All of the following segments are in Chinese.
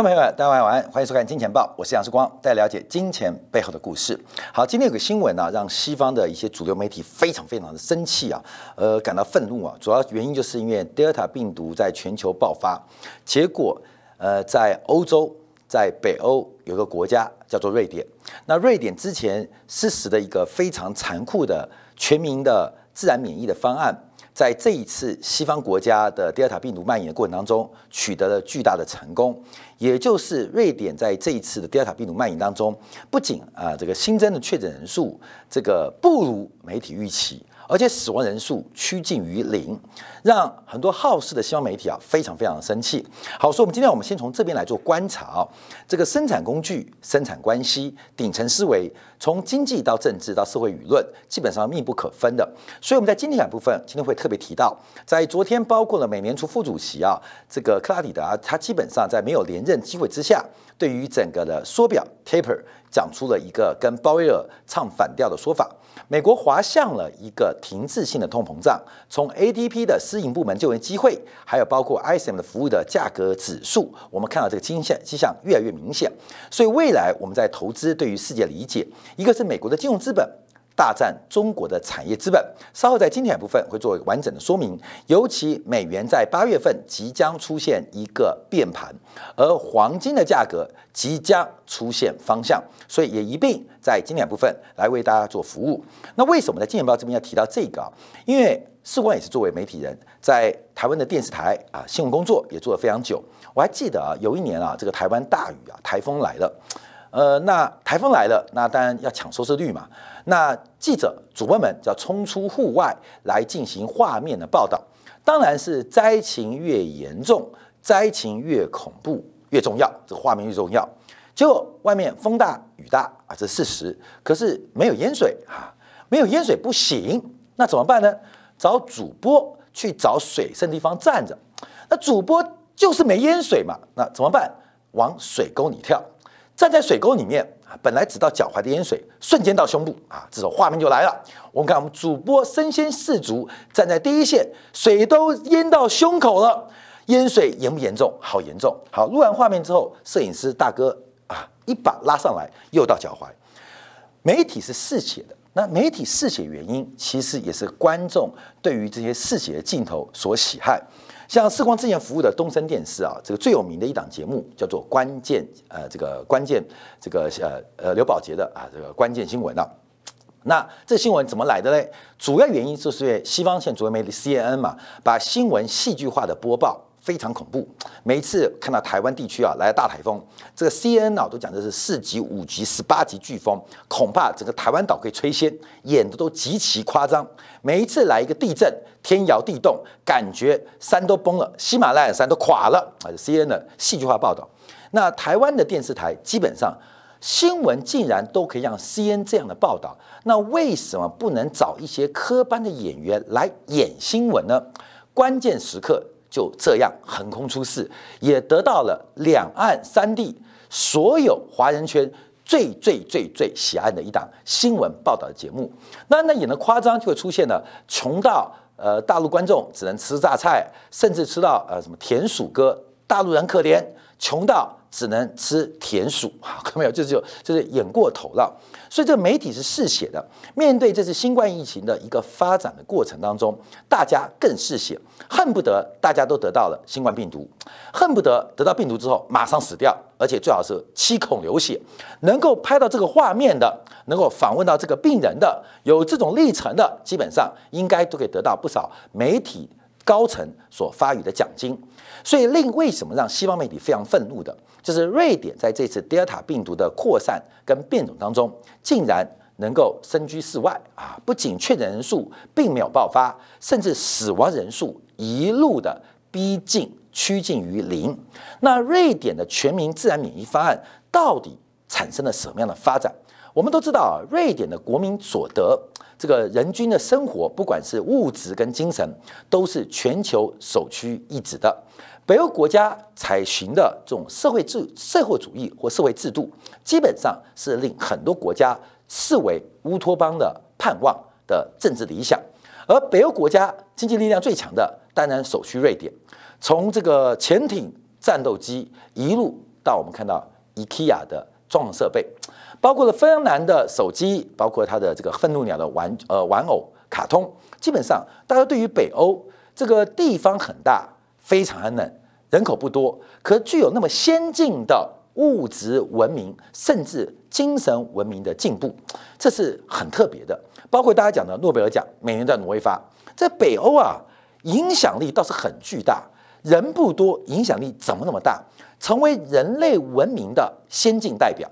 观众朋友，大家晚安，欢迎收看《金钱报》，我是杨世光，带大家了解金钱背后的故事。好，今天有个新闻呢、让西方的一些主流媒体非常非常的生气啊，呃，感到愤怒啊。主要原因就是因为 Delta 病毒在全球爆发，结果呃，在欧洲，在北欧有个国家叫做瑞典，那瑞典之前实施的一个非常残酷的全民的自然免疫的方案。在这一次西方国家的第二塔病毒蔓延的过程当中，取得了巨大的成功，也就是瑞典在这一次的第二塔病毒蔓延当中，不仅啊这个新增的确诊人数这个不如媒体预期。而且死亡人数趋近于零，让很多好事的西方媒体啊非常非常的生气。好，所以我们今天我们先从这边来做观察啊，这个生产工具、生产关系、顶层思维，从经济到政治到社会舆论，基本上密不可分的。所以我们在经济两部分今天会特别提到，在昨天包括了美联储副主席啊这个克拉底达，他基本上在没有连任机会之下，对于整个的缩表 taper 讲出了一个跟鲍威尔唱反调的说法。美国滑向了一个停滞性的通膨胀，从 ADP 的私营部门就业机会，还有包括 ISM 的服务的价格指数，我们看到这个迹象迹象越来越明显。所以未来我们在投资对于世界理解，一个是美国的金融资本。大战中国的产业资本，稍后在今天部分会做完整的说明。尤其美元在八月份即将出现一个变盘，而黄金的价格即将出现方向，所以也一并在今天部分来为大家做服务。那为什么在《金钱报》这边要提到这个？因为事关也是作为媒体人，在台湾的电视台啊新闻工作也做了非常久。我还记得啊，有一年啊，这个台湾大雨啊，台风来了。呃，那台风来了，那当然要抢收视率嘛。那记者、主播们就要冲出户外来进行画面的报道。当然是灾情越严重，灾情越恐怖越重要，这个画面越重要。结果外面风大雨大啊，这是事实。可是没有淹水啊，没有淹水不行。那怎么办呢？找主播去找水深地方站着。那主播就是没淹水嘛，那怎么办？往水沟里跳。站在水沟里面啊，本来只到脚踝的淹水，瞬间到胸部啊，这种画面就来了。我们看我们主播身先士卒，站在第一线，水都淹到胸口了，淹水严不严重？好严重。好，录完画面之后，摄影师大哥啊，一把拉上来，又到脚踝。媒体是嗜血的，那媒体嗜血原因，其实也是观众对于这些嗜血的镜头所喜爱。像视光之前服务的东森电视啊，这个最有名的一档节目叫做《关键》，呃，这个关键，这个呃呃刘宝杰的啊，这个关键新闻啊。那这新闻怎么来的嘞？主要原因就是西方现主流媒体 CNN 嘛，把新闻戏剧化的播报。非常恐怖，每一次看到台湾地区啊来大台风，这个 C N 啊都讲的是四级、五级、十八级飓风，恐怕整个台湾岛可以吹掀，演的都极其夸张。每一次来一个地震，天摇地动，感觉山都崩了，喜马拉雅山都垮了啊！C N 的戏剧化报道，那台湾的电视台基本上新闻竟然都可以让 C N 这样的报道，那为什么不能找一些科班的演员来演新闻呢？关键时刻。就这样横空出世，也得到了两岸三地所有华人圈最最最最喜爱的一档新闻报道的节目。那那演的夸张，就会出现了穷到呃大陆观众只能吃榨菜，甚至吃到呃什么田鼠哥，大陆人可怜，穷到。只能吃甜薯，看到没有？这就就是演过头了。所以这个媒体是嗜血的。面对这次新冠疫情的一个发展的过程当中，大家更嗜血，恨不得大家都得到了新冠病毒，恨不得得到病毒之后马上死掉，而且最好是七孔流血。能够拍到这个画面的，能够访问到这个病人的，有这种历程的，基本上应该都可以得到不少媒体高层所发予的奖金。所以令为什么让西方媒体非常愤怒的？就是瑞典在这次 Delta 病毒的扩散跟变种当中，竟然能够身居世外啊！不仅确诊人数并没有爆发，甚至死亡人数一路的逼近趋近于零。那瑞典的全民自然免疫方案到底产生了什么样的发展？我们都知道啊，瑞典的国民所得，这个人均的生活，不管是物质跟精神，都是全球首屈一指的。北欧国家采行的这种社会制社会主义或社会制度，基本上是令很多国家视为乌托邦的盼望的政治理想。而北欧国家经济力量最强的，当然首屈瑞典。从这个潜艇、战斗机一路到我们看到 IKEA 的装潢设备，包括了芬兰的手机，包括它的这个愤怒鸟的玩呃玩偶卡通，基本上大家对于北欧这个地方很大，非常寒冷，人口不多，可具有那么先进的物质文明，甚至精神文明的进步，这是很特别的。包括大家讲的诺贝尔奖，每年在挪威发，在北欧啊，影响力倒是很巨大，人不多，影响力怎么那么大？成为人类文明的先进代表，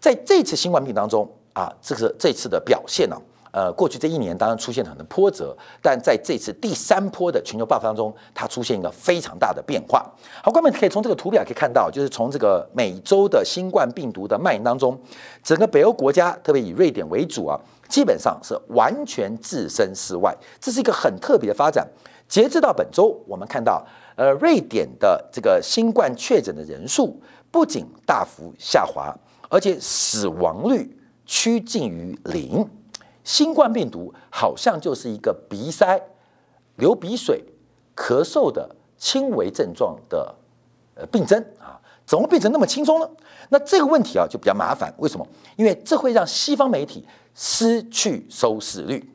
在这次新冠病当中啊，这个这次的表现呢，呃，过去这一年当然出现了很多波折，但在这次第三波的全球爆发当中，它出现一个非常大的变化。好，观众可以从这个图表可以看到，就是从这个美洲的新冠病毒的蔓延当中，整个北欧国家，特别以瑞典为主啊。基本上是完全置身事外，这是一个很特别的发展。截至到本周，我们看到，呃，瑞典的这个新冠确诊的人数不仅大幅下滑，而且死亡率趋近于零。新冠病毒好像就是一个鼻塞、流鼻水、咳嗽的轻微症状的呃病症啊，怎么变成那么轻松呢？那这个问题啊就比较麻烦，为什么？因为这会让西方媒体。失去收视率，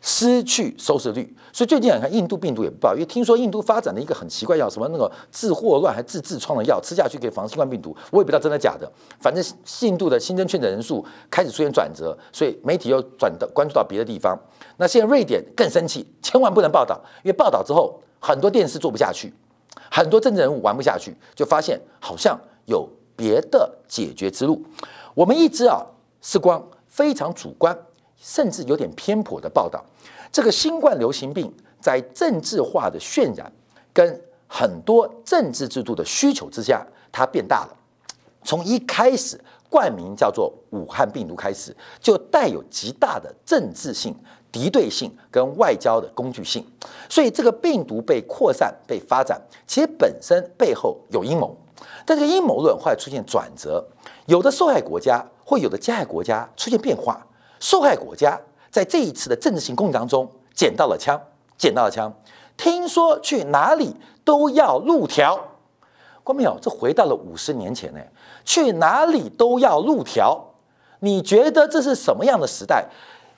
失去收视率，所以最近你看印度病毒也不报，因为听说印度发展了一个很奇怪药，什么那个治霍乱还治痔疮的药，吃下去可以防新冠病毒，我也不知道真的假的。反正印度的新增确诊人数开始出现转折，所以媒体又转到关注到别的地方。那现在瑞典更生气，千万不能报道，因为报道之后很多电视做不下去，很多政治人物玩不下去，就发现好像有别的解决之路。我们一直啊，是光。非常主观，甚至有点偏颇的报道。这个新冠流行病在政治化的渲染跟很多政治制度的需求之下，它变大了。从一开始冠名叫做武汉病毒开始，就带有极大的政治性、敌对性跟外交的工具性。所以这个病毒被扩散、被发展，其实本身背后有阴谋。但这个阴谋论后来出现转折，有的受害国家。会有的加害国家出现变化，受害国家在这一次的政治性攻击当中捡到了枪，捡到了枪。听说去哪里都要路条，关没有？这回到了五十年前呢，去哪里都要路条。你觉得这是什么样的时代？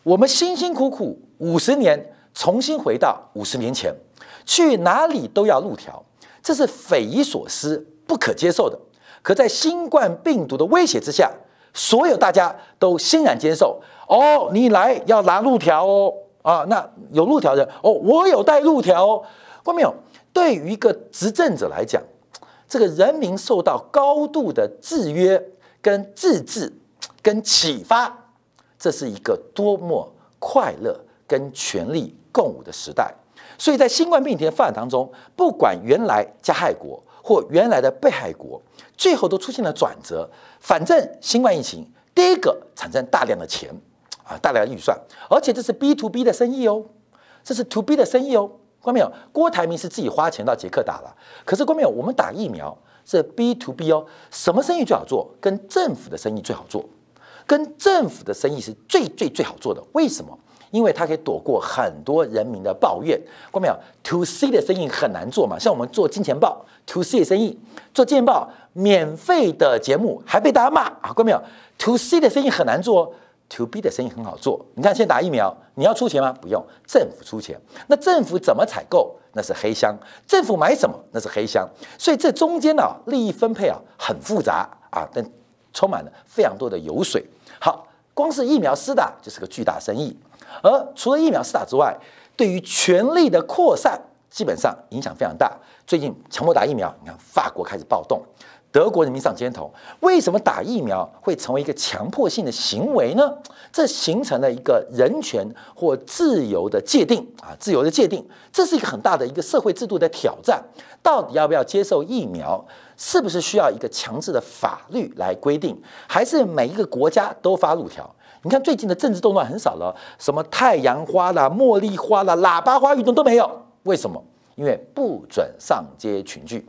我们辛辛苦苦五十年，重新回到五十年前，去哪里都要路条，这是匪夷所思、不可接受的。可在新冠病毒的威胁之下。所有大家都欣然接受哦，你来要拿路条哦啊，那有路条的哦，我有带路条哦，过没有？对于一个执政者来讲，这个人民受到高度的制约、跟自治、跟启发，这是一个多么快乐跟权力共舞的时代。所以在新冠病毒的发展当中，不管原来加害国或原来的被害国。最后都出现了转折，反正新冠疫情第一个产生大量的钱啊，大量的预算，而且这是 B to B 的生意哦，这是 To B 的生意哦，关没有？郭台铭是自己花钱到捷克打了，可是关没有？我们打疫苗是 B to B 哦，什么生意最好做？跟政府的生意最好做，跟政府的生意是最最最好做的，为什么？因为它可以躲过很多人民的抱怨，关没有？To C 的生意很难做嘛，像我们做金钱豹，To C 的生意做金钱豹，免费的节目还被大家骂啊，关没有？To C 的生意很难做，To B 的生意很好做。你看，现在打疫苗，你要出钱吗？不用，政府出钱。那政府怎么采购？那是黑箱。政府买什么？那是黑箱。所以这中间呢，利益分配啊，很复杂啊，但充满了非常多的油水。好，光是疫苗施打就是个巨大生意。而除了疫苗施打之外，对于权力的扩散，基本上影响非常大。最近强迫打疫苗，你看法国开始暴动，德国人民上街头。为什么打疫苗会成为一个强迫性的行为呢？这形成了一个人权或自由的界定啊，自由的界定，这是一个很大的一个社会制度的挑战。到底要不要接受疫苗？是不是需要一个强制的法律来规定？还是每一个国家都发路条？你看最近的政治动乱很少了，什么太阳花啦、茉莉花啦、喇叭花运动都没有。为什么？因为不准上街群聚，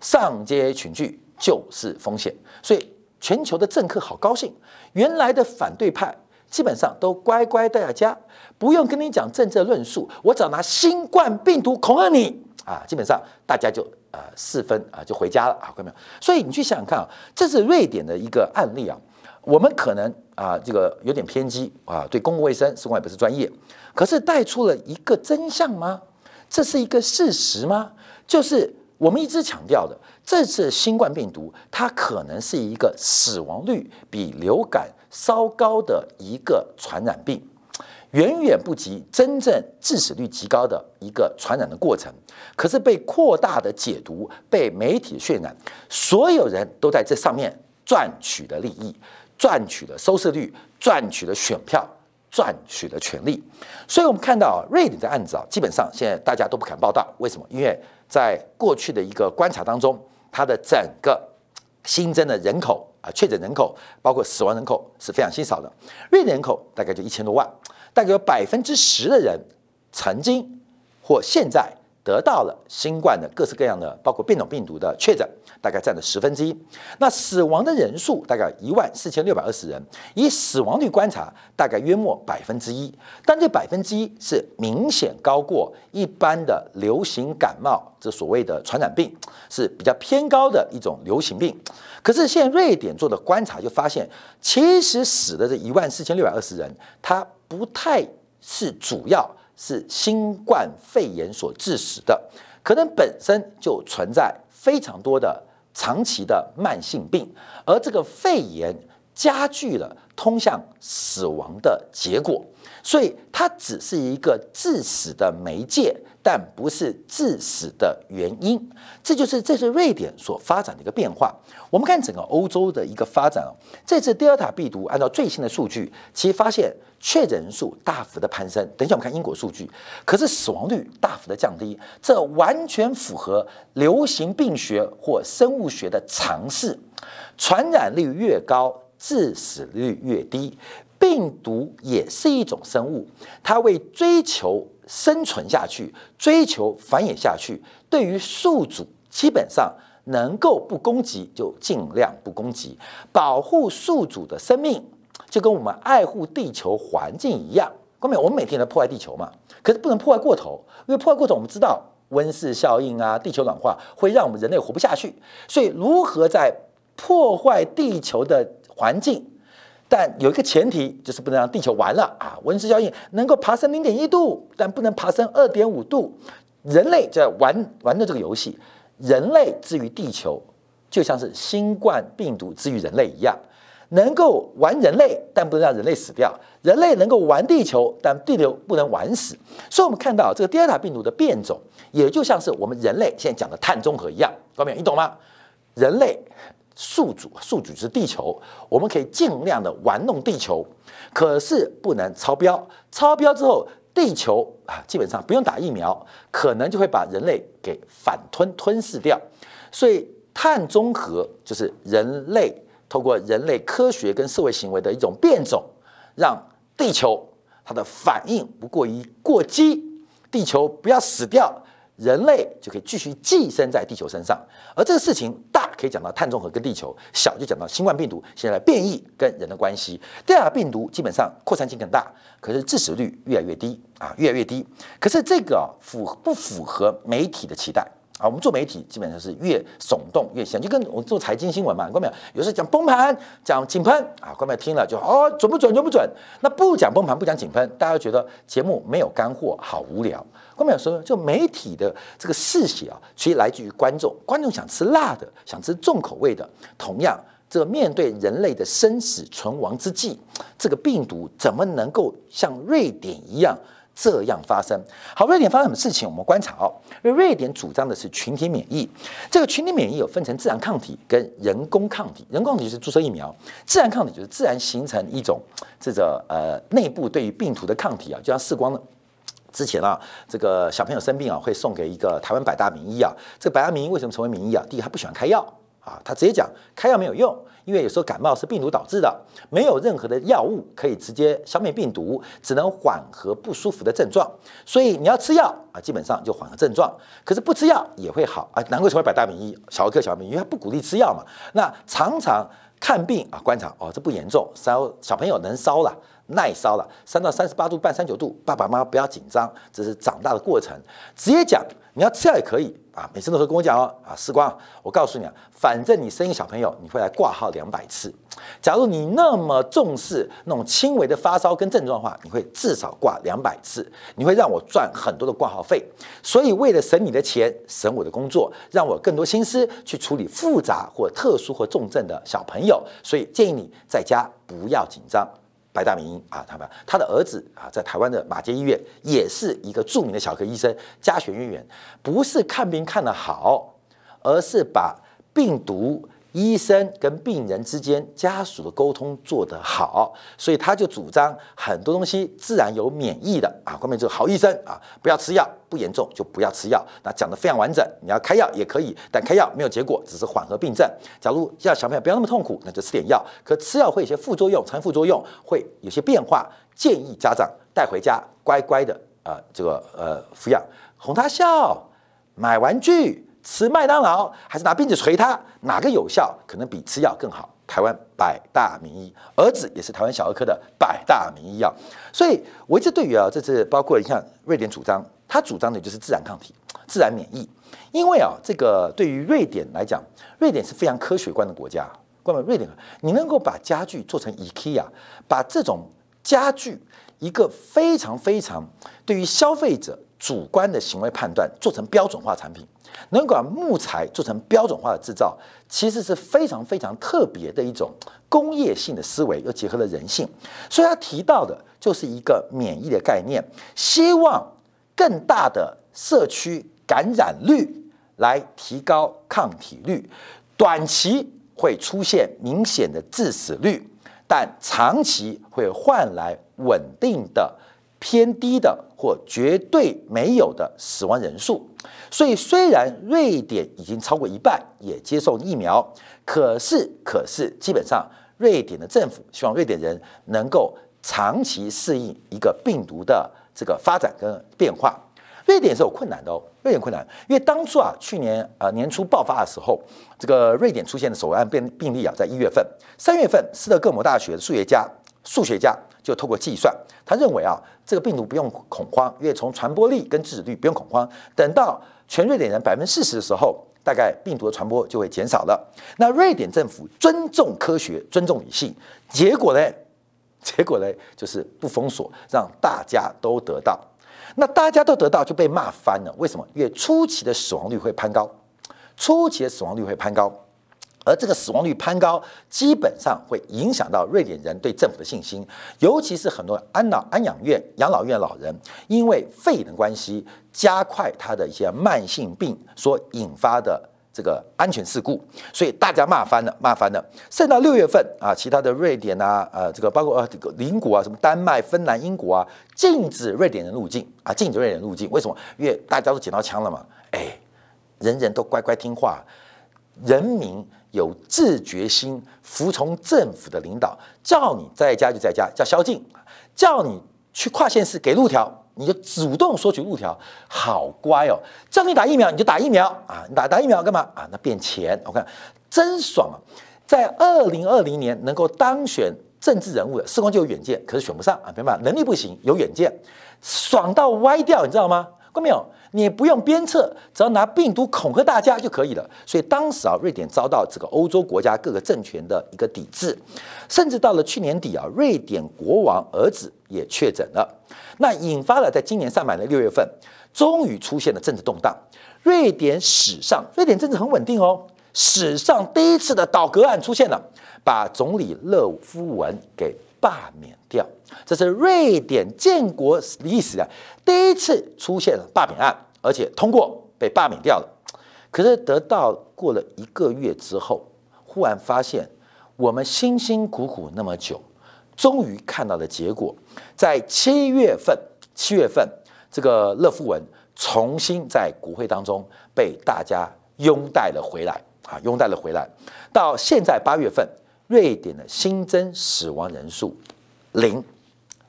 上街群聚就是风险。所以全球的政客好高兴，原来的反对派基本上都乖乖待在家，不用跟你讲政治论述，我只要拿新冠病毒恐吓你啊！基本上大家就呃四分啊就回家了啊，看到没有？所以你去想想看啊，这是瑞典的一个案例啊。我们可能啊这个有点偏激啊，对公共卫生，施工也不是专业，可是带出了一个真相吗？这是一个事实吗？就是我们一直强调的，这次新冠病毒它可能是一个死亡率比流感稍高的一个传染病。远远不及真正致死率极高的一个传染的过程，可是被扩大的解读，被媒体渲染，所有人都在这上面赚取了利益，赚取了收视率，赚取了选票，赚取了权利。所以，我们看到瑞典的案子啊，基本上现在大家都不敢报道，为什么？因为在过去的一个观察当中，它的整个新增的人口啊，确诊人口，包括死亡人口是非常稀少的。瑞典人口大概就一千多万。大概有百分之十的人曾经或现在得到了新冠的各式各样的，包括变种病毒的确诊，大概占了十分之一。那死亡的人数大概一万四千六百二十人，以死亡率观察，大概约莫百分之一。但这百分之一是明显高过一般的流行感冒，这所谓的传染病是比较偏高的一种流行病。可是现在瑞典做的观察就发现，其实死的这一万四千六百二十人，他不太是主要是新冠肺炎所致死的，可能本身就存在非常多的长期的慢性病，而这个肺炎加剧了通向死亡的结果，所以它只是一个致死的媒介。但不是致死的原因，这就是这是瑞典所发展的一个变化。我们看整个欧洲的一个发展哦，这次德尔塔病毒按照最新的数据，其实发现确诊人数大幅的攀升。等一下我们看英国数据，可是死亡率大幅的降低，这完全符合流行病学或生物学的常识：传染率越高，致死率越低。病毒也是一种生物，它为追求。生存下去，追求繁衍下去，对于宿主基本上能够不攻击就尽量不攻击，保护宿主的生命，就跟我们爱护地球环境一样。各位，我们每天在破坏地球嘛，可是不能破坏过头，因为破坏过头，我们知道温室效应啊，地球暖化会让我们人类活不下去。所以，如何在破坏地球的环境？但有一个前提，就是不能让地球完了啊！温室效应能够爬升零点一度，但不能爬升二点五度。人类在玩玩的这个游戏，人类之于地球，就像是新冠病毒之于人类一样，能够玩人类，但不能让人类死掉；人类能够玩地球，但地球不能玩死。所以，我们看到这个第二塔病毒的变种，也就像是我们人类现在讲的碳中和一样，高明，你懂吗？人类。宿主，宿主是地球，我们可以尽量的玩弄地球，可是不能超标。超标之后，地球啊，基本上不用打疫苗，可能就会把人类给反吞吞噬掉。所以，碳中和就是人类透过人类科学跟社会行为的一种变种，让地球它的反应不过于过激，地球不要死掉。人类就可以继续寄生在地球身上，而这个事情可以讲到碳中和跟地球，小就讲到新冠病毒现在变异跟人的关系。第二病毒基本上扩散性更大，可是致死率越来越低啊，越来越低。可是这个符不符合媒体的期待？啊，我们做媒体基本上是越耸动越香，就跟我做财经新闻嘛，看到没有？有时候讲崩盘，讲井喷啊，观众听了就哦准不准准不准？那不讲崩盘，不讲井喷，大家觉得节目没有干货，好无聊。观众说，就媒体的这个嗜血啊，其实来自于观众，观众想吃辣的，想吃重口味的。同样，这面对人类的生死存亡之际，这个病毒怎么能够像瑞典一样？这样发生，好，瑞典发生什么事情？我们观察哦，因为瑞典主张的是群体免疫。这个群体免疫有分成自然抗体跟人工抗体。人工抗体是注射疫苗，自然抗体就是自然形成一种这个呃内部对于病毒的抗体啊。就像视光之前啊，这个小朋友生病啊，会送给一个台湾百大名医啊。这个百大名医为什么成为名医啊？第一，他不喜欢开药啊，他直接讲开药没有用。因为有时候感冒是病毒导致的，没有任何的药物可以直接消灭病毒，只能缓和不舒服的症状。所以你要吃药啊，基本上就缓和症状。可是不吃药也会好啊，难怪成为百大名医，小儿科小儿科，因为他不鼓励吃药嘛。那常常看病啊，观察哦，这不严重，烧小朋友能烧了，耐烧了，三到三十八度半、三九度，爸爸妈妈不要紧张，这是长大的过程。直接讲，你要吃药也可以啊，每次都会跟我讲哦，啊，时光，我告诉你啊，反正你生一个小朋友，你会来挂号两百次。假如你那么重视那种轻微的发烧跟症状的话，你会至少挂两百次，你会让我赚很多的挂号费。所以为了省你的钱，省我的工作，让我更多心思去处理复杂或特殊或重症的小朋友，所以建议你在家不要紧张。白大明啊，他们他的儿子啊，在台湾的马街医院也是一个著名的小科医生，家学渊源，不是看病看得好，而是把病毒。医生跟病人之间家属的沟通做得好，所以他就主张很多东西自然有免疫的啊。后面这个好医生啊，不要吃药，不严重就不要吃药。那讲得非常完整，你要开药也可以，但开药没有结果，只是缓和病症。假如要小朋友不要那么痛苦，那就吃点药。可吃药会有些副作用，产副作用会有些变化，建议家长带回家乖乖的啊，这个呃抚养，哄他笑，买玩具。吃麦当劳还是拿鞭子捶他，哪个有效？可能比吃药更好。台湾百大名医，儿子也是台湾小儿科的百大名医药。所以我一直对于啊，这次包括你看瑞典主张，他主张的就是自然抗体、自然免疫。因为啊，这个对于瑞典来讲，瑞典是非常科学观的国家。关于瑞典，你能够把家具做成 IKEA，把这种家具一个非常非常对于消费者主观的行为判断做成标准化产品。能把木材做成标准化的制造，其实是非常非常特别的一种工业性的思维，又结合了人性。所以他提到的就是一个免疫的概念，希望更大的社区感染率来提高抗体率，短期会出现明显的致死率，但长期会换来稳定的。偏低的或绝对没有的死亡人数，所以虽然瑞典已经超过一半也接受疫苗，可是可是基本上瑞典的政府希望瑞典人能够长期适应一个病毒的这个发展跟变化。瑞典是有困难的哦，瑞典困难，因为当初啊去年啊年初爆发的时候，这个瑞典出现的首案病病例啊，在一月份、三月份，斯德哥尔摩大学的数学家数学家就透过计算。他认为啊，这个病毒不用恐慌，因为从传播力跟致死率不用恐慌。等到全瑞典人百分之四十的时候，大概病毒的传播就会减少了。那瑞典政府尊重科学，尊重理性，结果呢？结果呢？就是不封锁，让大家都得到。那大家都得到就被骂翻了。为什么？因为初期的死亡率会攀高，初期的死亡率会攀高。而这个死亡率攀高，基本上会影响到瑞典人对政府的信心，尤其是很多安老安养院、养老院老人，因为肺炎的关系，加快他的一些慢性病所引发的这个安全事故，所以大家骂翻了，骂翻了。甚至到六月份啊，其他的瑞典啊，呃，这个包括呃这个邻国啊，什么丹麦、芬兰、英国啊，禁止瑞典人入境啊，禁止瑞典人入境。为什么？因为大家都捡到枪了嘛，哎，人人都乖乖听话，人民。有自觉心，服从政府的领导，叫你在家就在家，叫宵禁；叫你去跨县市给路条，你就主动索取路条，好乖哦。叫你打疫苗，你就打疫苗啊！你打打疫苗干嘛啊？那变钱，我看真爽啊！在二零二零年能够当选政治人物的，时光就有远见，可是选不上啊，明白能力不行，有远见，爽到歪掉，你知道吗？看到没有？你不用鞭策，只要拿病毒恐吓大家就可以了。所以当时啊，瑞典遭到这个欧洲国家各个政权的一个抵制，甚至到了去年底啊，瑞典国王儿子也确诊了，那引发了在今年上半年六月份，终于出现了政治动荡。瑞典史上，瑞典政治很稳定哦，史上第一次的倒戈案出现了，把总理勒夫文给。罢免掉，这是瑞典建国历史的第一次出现了罢免案，而且通过被罢免掉了。可是得到过了一个月之后，忽然发现我们辛辛苦苦那么久，终于看到了结果，在七月份，七月份这个勒夫文重新在国会当中被大家拥戴了回来啊，拥戴了回来。到现在八月份。瑞典的新增死亡人数零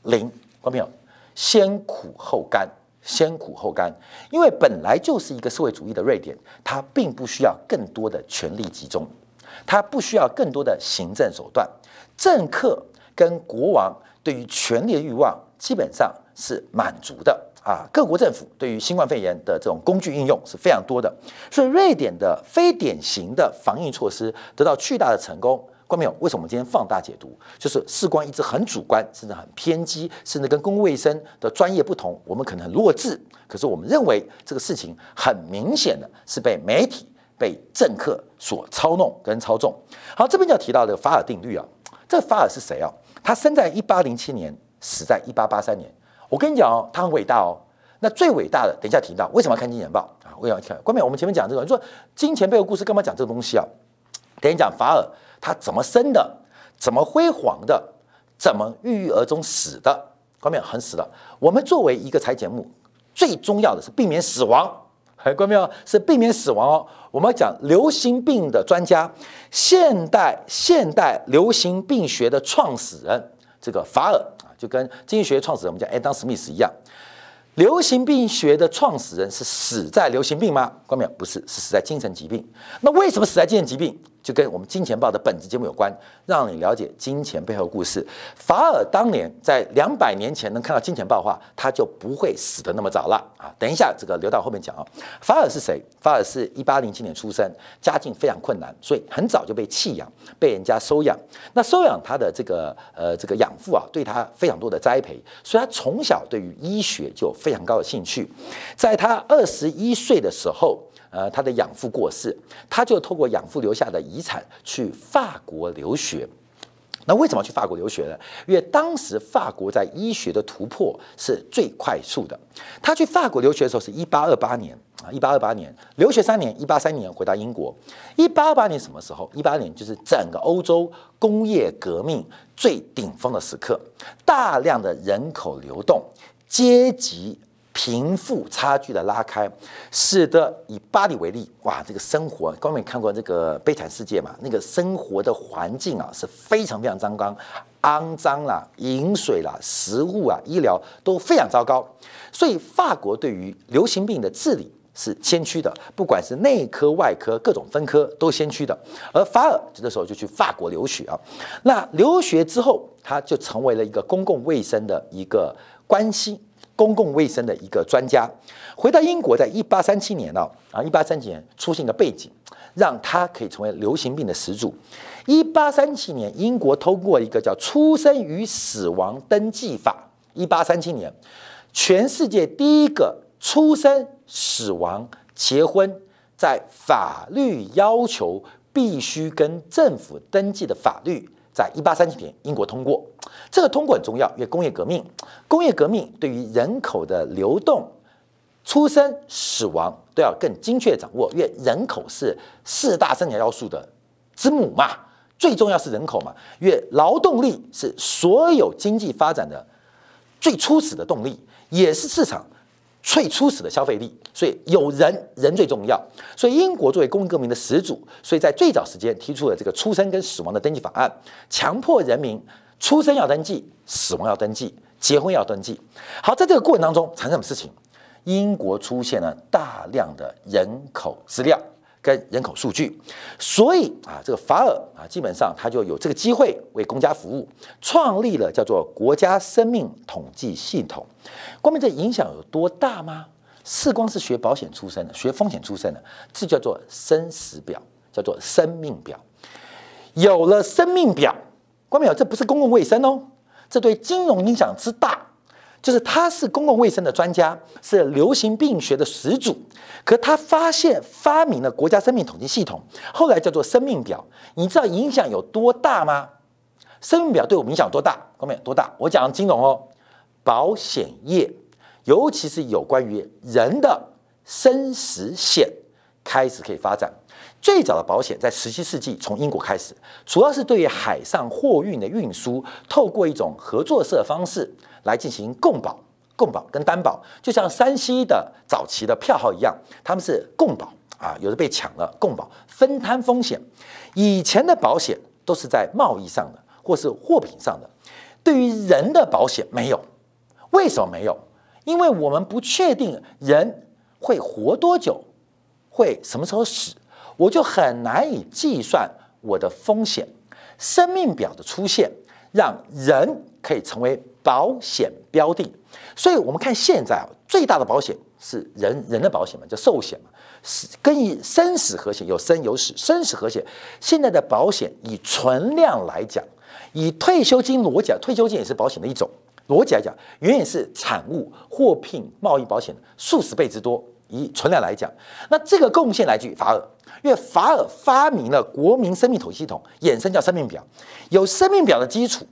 零，观众朋友，先苦后甘，先苦后甘，因为本来就是一个社会主义的瑞典，它并不需要更多的权力集中，它不需要更多的行政手段，政客跟国王对于权力的欲望基本上是满足的啊。各国政府对于新冠肺炎的这种工具应用是非常多的，所以瑞典的非典型的防疫措施得到巨大的成功。关没有？为什么我们今天放大解读？就是事关一直很主观，甚至很偏激，甚至跟公共卫生的专业不同，我们可能很弱智。可是我们认为这个事情很明显的是被媒体、被政客所操弄跟操纵。好，这边就要提到这个法尔定律啊。这个法尔是谁啊？他生在一八零七年，死在一八八三年。我跟你讲哦，他很伟大哦。那最伟大的，等一下提到为什么要看《金钱报》啊？为什么要看。关键我们前面讲这个，你说金钱背后故事干嘛讲这个东西啊？等一讲法尔。他怎么生的？怎么辉煌的？怎么郁郁而终死的？关面很死的。我们作为一个财节目，最重要的是避免死亡。关没有？是避免死亡哦。我们要讲流行病的专家，现代现代流行病学的创始人，这个法尔啊，就跟经济学创始人我们讲 Adam Smith 一样。流行病学的创始人是死在流行病吗？关没有？不是，是死在精神疾病。那为什么死在精神疾病？就跟我们金钱报的本质节目有关，让你了解金钱背后故事。法尔当年在两百年前能看到金钱报的话，他就不会死得那么早了啊！等一下，这个留到后面讲啊。法尔是谁？法尔是一八零七年出生，家境非常困难，所以很早就被弃养，被人家收养。那收养他的这个呃这个养父啊，对他非常多的栽培，所以他从小对于医学就有非常高的兴趣。在他二十一岁的时候。呃，他的养父过世，他就透过养父留下的遗产去法国留学。那为什么去法国留学呢？因为当时法国在医学的突破是最快速的。他去法国留学的时候是一八二八年啊，一八二八年留学三年，一八三年回到英国。一八二八年什么时候？一八年就是整个欧洲工业革命最顶峰的时刻，大量的人口流动，阶级。贫富差距的拉开，使得以巴黎为例，哇，这个生活，各位看过这个《悲惨世界》嘛？那个生活的环境啊，是非常非常糟糕，肮脏啦，饮水啦，食物啊，医疗都非常糟糕。所以法国对于流行病的治理是先驱的，不管是内科、外科，各种分科都先驱的。而法尔这个时候就去法国留学啊，那留学之后，他就成为了一个公共卫生的一个关心。公共卫生的一个专家，回到英国，在一八三七年呢，啊，一八三七年出现一个背景，让他可以成为流行病的始祖。一八三七年，英国通过一个叫《出生与死亡登记法》。一八三七年，全世界第一个出生、死亡、结婚，在法律要求必须跟政府登记的法律。在一八三七年，英国通过这个通过很重要，因为工业革命，工业革命对于人口的流动、出生、死亡都要更精确掌握，因为人口是四大生产要素的之母嘛，最重要是人口嘛，因为劳动力是所有经济发展的最初始的动力，也是市场。最初始的消费力，所以有人人最重要。所以英国作为工业革命的始祖，所以在最早时间提出了这个出生跟死亡的登记法案，强迫人民出生要登记，死亡要登记，结婚要登记。好，在这个过程当中产生什么事情？英国出现了大量的人口资料。跟人口数据，所以啊，这个法尔啊，基本上他就有这个机会为公家服务，创立了叫做国家生命统计系统。光明这影响有多大吗？是光是学保险出身的，学风险出身的，这叫做生死表，叫做生命表。有了生命表，光明这不是公共卫生哦，这对金融影响之大。就是他是公共卫生的专家，是流行病学的始祖。可他发现发明了国家生命统计系统，后来叫做生命表。你知道影响有多大吗？生命表对我们影响多大？后面多大？我讲金融哦，保险业，尤其是有关于人的生死险，开始可以发展。最早的保险在十七世纪从英国开始，主要是对于海上货运的运输，透过一种合作社方式。来进行共保、共保跟担保，就像山西的早期的票号一样，他们是共保啊，有的被抢了，共保分摊风险。以前的保险都是在贸易上的或是货品上的，对于人的保险没有。为什么没有？因为我们不确定人会活多久，会什么时候死，我就很难以计算我的风险。生命表的出现。让人可以成为保险标的。所以，我们看现在啊，最大的保险是人人的保险嘛，叫寿险嘛，是跟以生死和险有生有死，生死和险。现在的保险以存量来讲，以退休金逻辑，退休金也是保险的一种逻辑来讲，远远是产物货品贸易保险数十倍之多。以存量来讲，那这个贡献来自于法尔，因为法尔发明了国民生命统计系统，衍生叫生命表，有生命表的基础，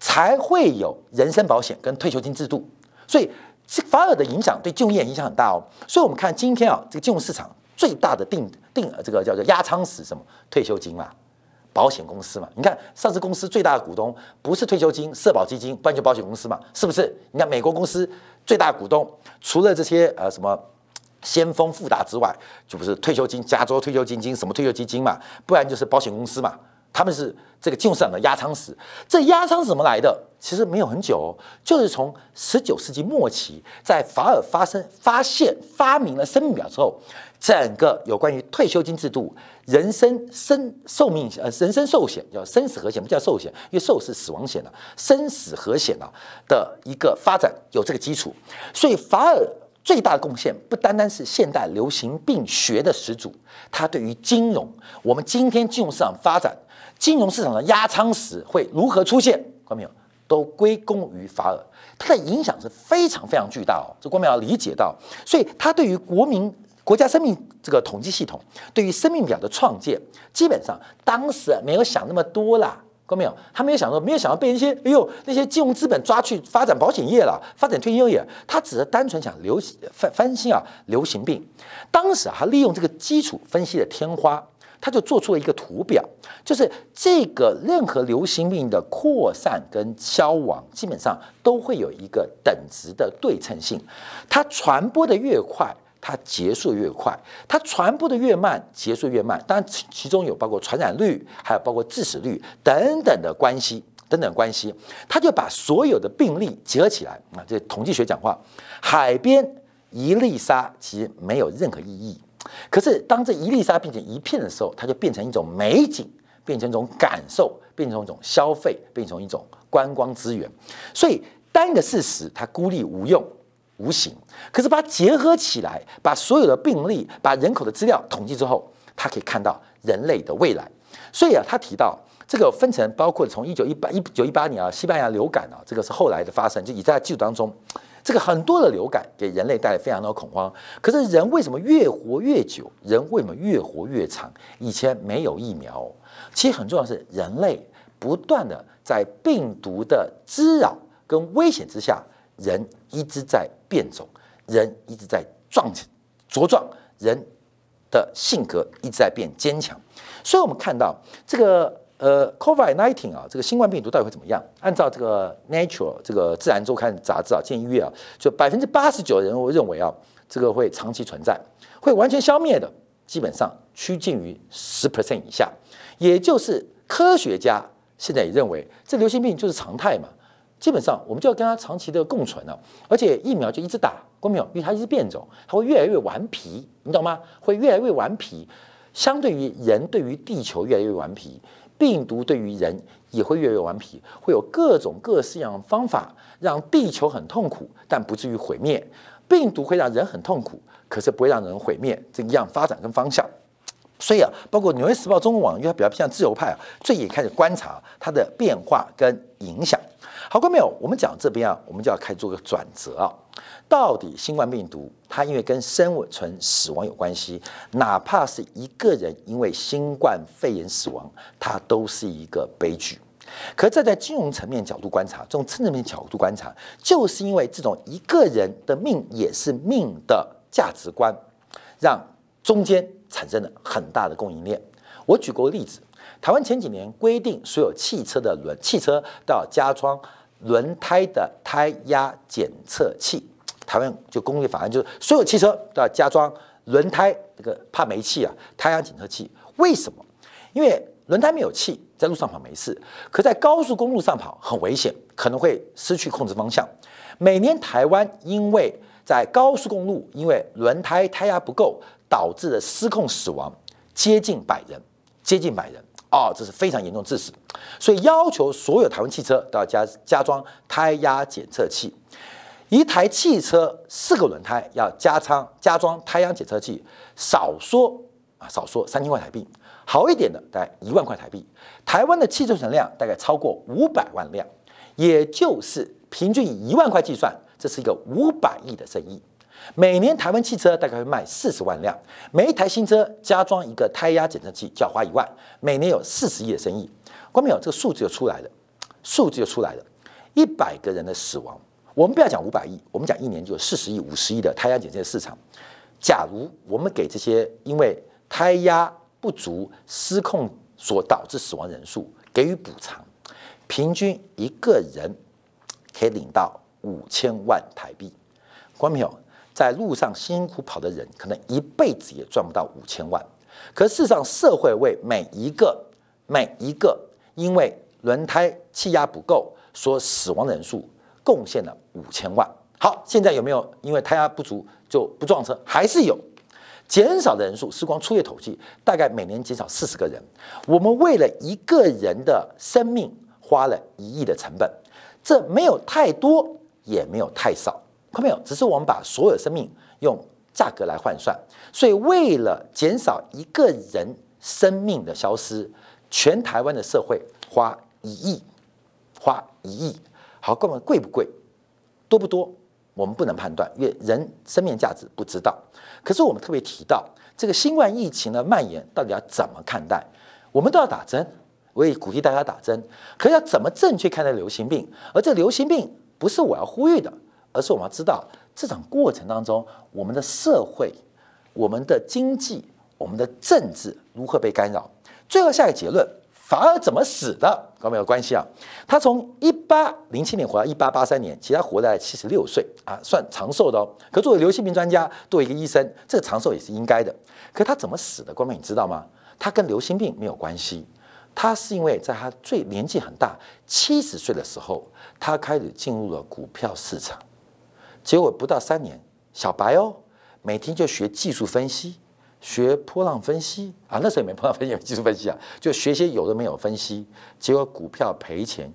才会有人身保险跟退休金制度。所以，法尔的影响对金融业影响很大哦。所以我们看今天啊，这个金融市场最大的定定这个叫做压舱石什么？退休金嘛，保险公司嘛。你看上市公司最大的股东不是退休金、社保基金，不然就保险公司嘛，是不是？你看美国公司最大股东除了这些呃什么先锋、富达之外，就不是退休金、加州退休基金、什么退休基金嘛，不然就是保险公司嘛。他们是这个金融市场的压舱石，这压舱是怎么来的？其实没有很久，就是从十九世纪末期，在法尔发生发现发明了生命表之后，整个有关于退休金制度、人生生寿命呃人生寿险叫生死和险，不叫寿险，因为寿是死亡险了，生死和险啊的一个发展有这个基础，所以法尔最大的贡献不单单是现代流行病学的始祖，它对于金融，我们今天金融市场发展。金融市场的压舱石会如何出现？观众朋友都归功于法尔，它的影响是非常非常巨大哦。这观众要理解到，所以它对于国民国家生命这个统计系统，对于生命表的创建，基本上当时没有想那么多啦。观众朋友，他没有想到，没有想到被那些哎呦那些金融资本抓去发展保险业了，发展退休业，他只是单纯想流翻翻新啊流行病。当时啊，他利用这个基础分析的天花。他就做出了一个图表，就是这个任何流行病的扩散跟消亡，基本上都会有一个等值的对称性。它传播的越快，它结束越快；它传播的越慢，结束越慢。当然，其中有包括传染率，还有包括致死率等等的关系，等等关系。他就把所有的病例结合起来啊，这统计学讲话，海边一粒沙其实没有任何意义。可是，当这一粒沙变成一片的时候，它就变成一种美景，变成一种感受，变成一种消费，变成一种观光资源。所以，单个事实它孤立无用、无形。可是，把它结合起来，把所有的病例、把人口的资料统计之后，他可以看到人类的未来。所以啊，他提到这个分成，包括从一九一八一九一八年啊，西班牙流感啊，这个是后来的发生，就已在记录当中。这个很多的流感给人类带来非常多的恐慌，可是人为什么越活越久？人为什么越活越长？以前没有疫苗，其实很重要是人类不断的在病毒的滋扰跟危险之下，人一直在变种，人一直在壮茁壮，人的性格一直在变坚强，所以我们看到这个。呃，COVID-19 啊，这个新冠病毒到底会怎么样？按照这个 Nature 这个自然周刊杂志啊，建议啊，就百分之八十九的人认为啊，这个会长期存在，会完全消灭的，基本上趋近于十 percent 以下。也就是科学家现在也认为，这流行病就是常态嘛，基本上我们就要跟它长期的共存了。而且疫苗就一直打，过没有？因为它一直变种，它会越来越顽皮，你懂吗？会越来越顽皮。相对于人，对于地球越来越顽皮。病毒对于人也会越来越顽皮，会有各种各式样的方法让地球很痛苦，但不至于毁灭。病毒会让人很痛苦，可是不会让人毁灭，这一样发展跟方向。所以啊，包括《纽约时报》中文网，因为它比较偏向自由派啊，最近开始观察它的变化跟影响。好过没有？我们讲这边啊，我们就要开始做个转折啊。到底新冠病毒它因为跟生物存死亡有关系，哪怕是一个人因为新冠肺炎死亡，它都是一个悲剧。可站在金融层面角度观察，这种政治面角度观察，就是因为这种一个人的命也是命的价值观，让中间产生了很大的供应链。我举个例子，台湾前几年规定所有汽车的轮汽车都要加装轮胎的胎压检测器。台湾就工业法案，就是所有汽车都要加装轮胎这个怕煤气啊，胎压检测器。为什么？因为轮胎没有气，在路上跑没事，可在高速公路上跑很危险，可能会失去控制方向。每年台湾因为在高速公路，因为轮胎胎压不够，导致的失控死亡接近百人，接近百人。哦，这是非常严重致死，所以要求所有台湾汽车都要加加装胎压检测器，一台汽车四个轮胎要加仓加装胎压检测器，少说啊少说三千块台币，好一点的大概一万块台币。台湾的汽车存量大概超过五百万辆，也就是平均以一万块计算，这是一个五百亿的生意。每年台湾汽车大概会卖四十万辆，每一台新车加装一个胎压检测器就要花一万，每年有四十亿的生意。关没有？这个数字就出来了，数字就出来了。一百个人的死亡，我们不要讲五百亿，我们讲一年就有四十亿、五十亿的胎压检测市场。假如我们给这些因为胎压不足失控所导致死亡人数给予补偿，平均一个人可以领到五千万台币。关没有？在路上辛苦跑的人，可能一辈子也赚不到五千万。可事实上，社会为每一个每一个因为轮胎气压不够所死亡的人数贡献了五千万。好，现在有没有因为胎压不足就不撞车？还是有减少的人数。时光出夜统计，大概每年减少四十个人。我们为了一个人的生命花了一亿的成本，这没有太多，也没有太少。看没有？只是我们把所有生命用价格来换算，所以为了减少一个人生命的消失，全台湾的社会花一亿，花一亿。好，各位贵不贵？多不多？我们不能判断，因为人生命价值不知道。可是我们特别提到这个新冠疫情的蔓延，到底要怎么看待？我们都要打针，我也鼓励大家打针。可要怎么正确看待流行病？而这流行病不是我要呼吁的。而是我们要知道，这场过程当中，我们的社会、我们的经济、我们的政治如何被干扰。最后下一个结论：法尔怎么死的？跟没有关系啊。他从一八零七年活到一八八三年，其实他活在七十六岁啊，算长寿的哦。可作为流行病专家，作为一个医生，这个长寿也是应该的。可他怎么死的？光妹，你知道吗？他跟流行病没有关系，他是因为在他最年纪很大，七十岁的时候，他开始进入了股票市场。结果不到三年，小白哦，每天就学技术分析，学波浪分析啊，那时候也没波浪分析，技术分析啊，就学些有的没有分析，结果股票赔钱，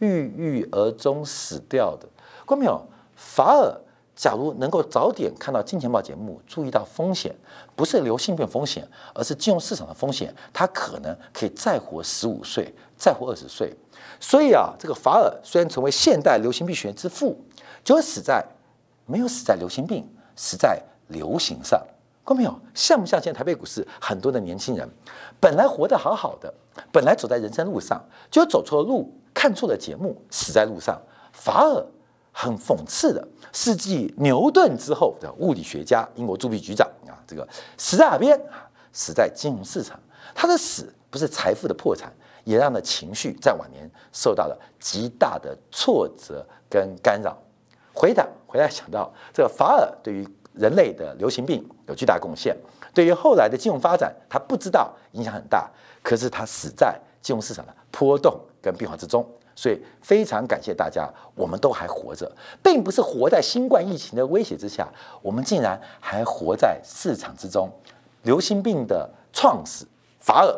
郁郁而终死掉的。关没有？法尔假如能够早点看到金钱豹节目，注意到风险，不是流行病风险，而是金融市场的风险，他可能可以再活十五岁，再活二十岁。所以啊，这个法尔虽然成为现代流行病学之父，就会死在。没有死在流行病，死在流行上，看没有？像不像现在台北股市很多的年轻人，本来活得好好的，本来走在人生路上，就走错了路，看错了节目，死在路上。反而很讽刺的，是继牛顿之后的物理学家、英国铸币局长啊，这个死在哪边？死在金融市场。他的死不是财富的破产，也让他情绪在晚年受到了极大的挫折跟干扰。回答回来想到这个法尔对于人类的流行病有巨大贡献，对于后来的金融发展，他不知道影响很大，可是他死在金融市场的波动跟变化之中，所以非常感谢大家，我们都还活着，并不是活在新冠疫情的威胁之下，我们竟然还活在市场之中。流行病的创始法尔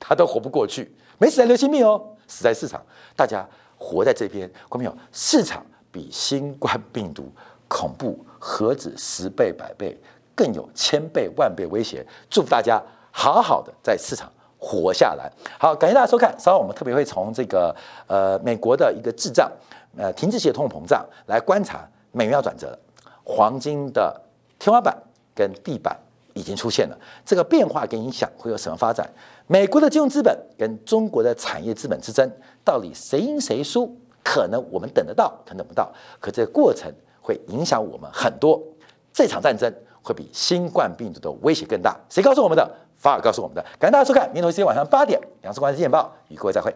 他都活不过去，没死在流行病哦，死在市场，大家活在这边，观众朋友，市场。比新冠病毒恐怖何止十倍百倍，更有千倍万倍威胁。祝福大家好好的在市场活下来。好，感谢大家收看。稍后我们特别会从这个呃美国的一个滞胀，呃停滞性通货膨胀来观察美元要转折，黄金的天花板跟地板已经出现了，这个变化跟影响会有什么发展？美国的金融资本跟中国的产业资本之争，到底谁赢谁输？可能我们等得到，可能等不到，可这个过程会影响我们很多。这场战争会比新冠病毒的威胁更大。谁告诉我们的？法尔告诉我们的。感谢大家收看，明天同一时间晚上八点，两次关键见报，与各位再会。